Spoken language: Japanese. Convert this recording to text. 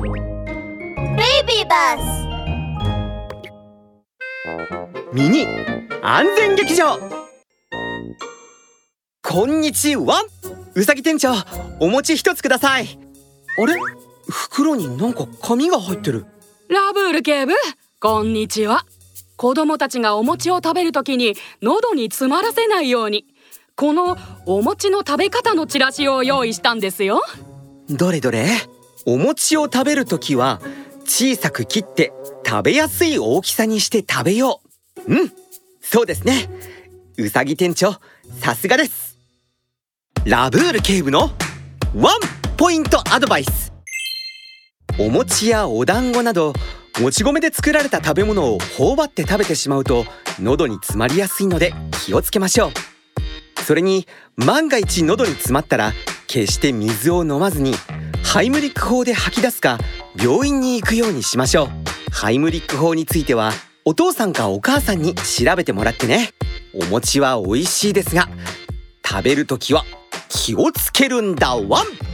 Baby bus. ミニ安全劇場。こんにちは。うさぎ店長お餅一つください。あれ？袋になんか紙が入ってる。ラブール警部？こんにちは。子供たちがお餅を食べるときに喉に詰まらせないように。このお餅の食べ方のチラシを用意したんですよ。どれどれ？お餅を食べるときは小さく切って食べやすい大きさにして食べよう。うんそうですね。うさぎ店長さすがです。ラブール警部のワンポイントアドバイス。お餅やお団子などもち米で作られた食べ物を頬張って食べてしまうと喉に詰まりやすいので気をつけましょう。それに万が一喉に詰まったら決して水を飲まずにハイムリック法で吐き出すか病院に行くようにしましょう。ハイムリック法についてはお父さんかお母さんに調べてもらってね。お餅は美味しいですが食べるときは気をつけるんだワン。